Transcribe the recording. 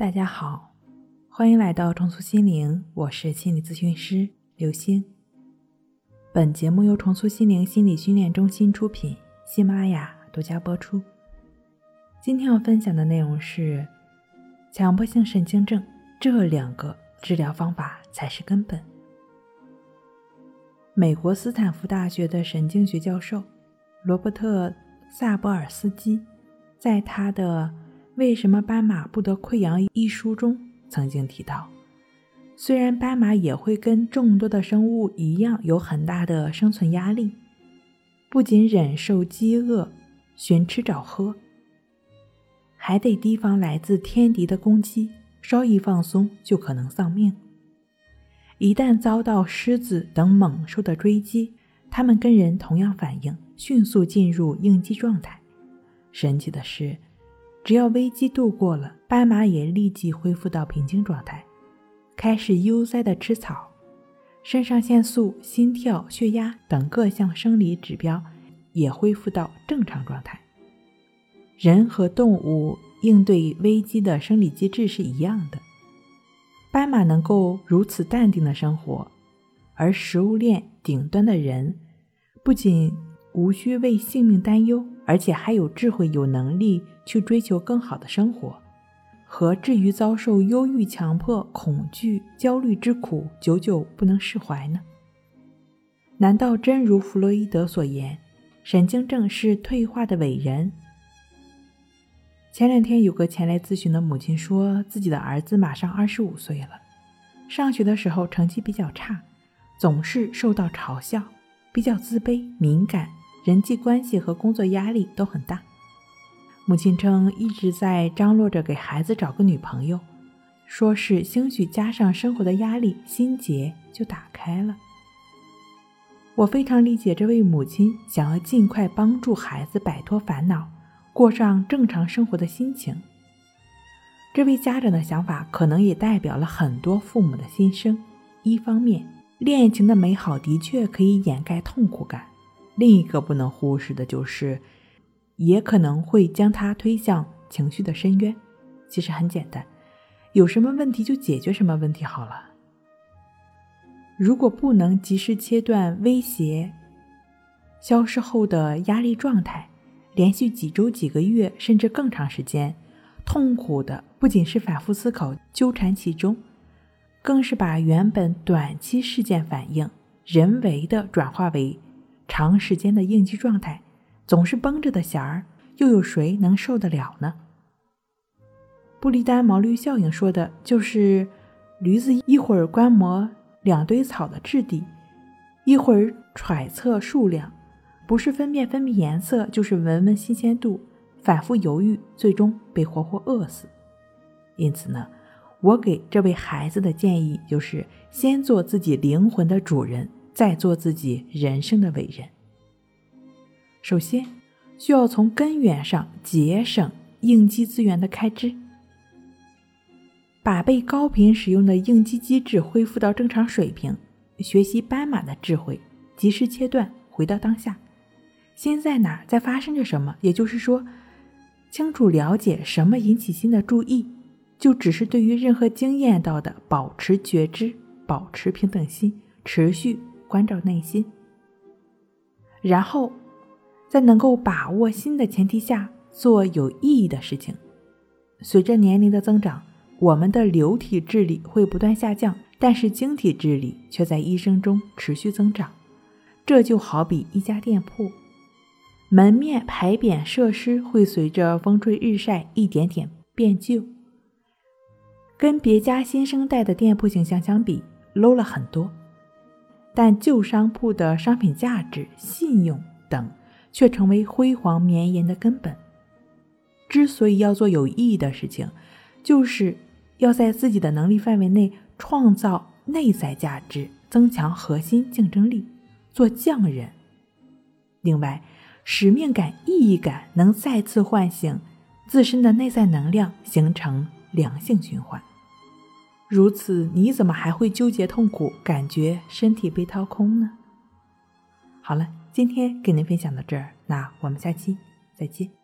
大家好，欢迎来到重塑心灵，我是心理咨询师刘星。本节目由重塑心灵心理训练中心出品，喜马拉雅独家播出。今天要分享的内容是强迫性神经症这两个治疗方法才是根本。美国斯坦福大学的神经学教授罗伯特·萨博尔斯基在他的为什么斑马不得溃疡？一书中曾经提到，虽然斑马也会跟众多的生物一样有很大的生存压力，不仅忍受饥饿、寻吃找喝，还得提防来自天敌的攻击，稍一放松就可能丧命。一旦遭到狮子等猛兽的追击，它们跟人同样反应，迅速进入应激状态。神奇的是。只要危机度过了，斑马也立即恢复到平静状态，开始悠哉地吃草，肾上腺素、心跳、血压等各项生理指标也恢复到正常状态。人和动物应对危机的生理机制是一样的，斑马能够如此淡定的生活，而食物链顶端的人不仅无需为性命担忧。而且还有智慧、有能力去追求更好的生活，何至于遭受忧郁、强迫、恐惧、焦虑之苦，久久不能释怀呢？难道真如弗洛伊德所言，神经症是退化的伟人？前两天有个前来咨询的母亲说，自己的儿子马上二十五岁了，上学的时候成绩比较差，总是受到嘲笑，比较自卑、敏感。人际关系和工作压力都很大。母亲称一直在张罗着给孩子找个女朋友，说是兴许加上生活的压力，心结就打开了。我非常理解这位母亲想要尽快帮助孩子摆脱烦恼，过上正常生活的心情。这位家长的想法可能也代表了很多父母的心声。一方面，恋情的美好的确可以掩盖痛苦感。另一个不能忽视的就是，也可能会将他推向情绪的深渊。其实很简单，有什么问题就解决什么问题好了。如果不能及时切断威胁消失后的压力状态，连续几周、几个月甚至更长时间，痛苦的不仅是反复思考、纠缠其中，更是把原本短期事件反应人为的转化为。长时间的应激状态，总是绷着的弦儿，又有谁能受得了呢？布利丹毛驴效应说的就是，驴子一会儿观摩两堆草的质地，一会儿揣测数量，不是分辨分辨颜色，就是闻闻新鲜度，反复犹豫，最终被活活饿死。因此呢，我给这位孩子的建议就是，先做自己灵魂的主人。再做自己人生的伟人。首先，需要从根源上节省应激资源的开支，把被高频使用的应激机制恢复到正常水平。学习斑马的智慧，及时切断，回到当下，心在哪儿，在发生着什么？也就是说，清楚了解什么引起心的注意，就只是对于任何经验到的，保持觉知，保持平等心，持续。关照内心，然后在能够把握心的前提下做有意义的事情。随着年龄的增长，我们的流体智力会不断下降，但是晶体智力却在一生中持续增长。这就好比一家店铺，门面牌匾设施会随着风吹日晒一点点变旧，跟别家新生代的店铺形象相比，low 了很多。但旧商铺的商品价值、信用等，却成为辉煌绵延的根本。之所以要做有意义的事情，就是要在自己的能力范围内创造内在价值，增强核心竞争力，做匠人。另外，使命感、意义感能再次唤醒自身的内在能量，形成良性循环。如此，你怎么还会纠结痛苦，感觉身体被掏空呢？好了，今天给您分享到这儿，那我们下期再见。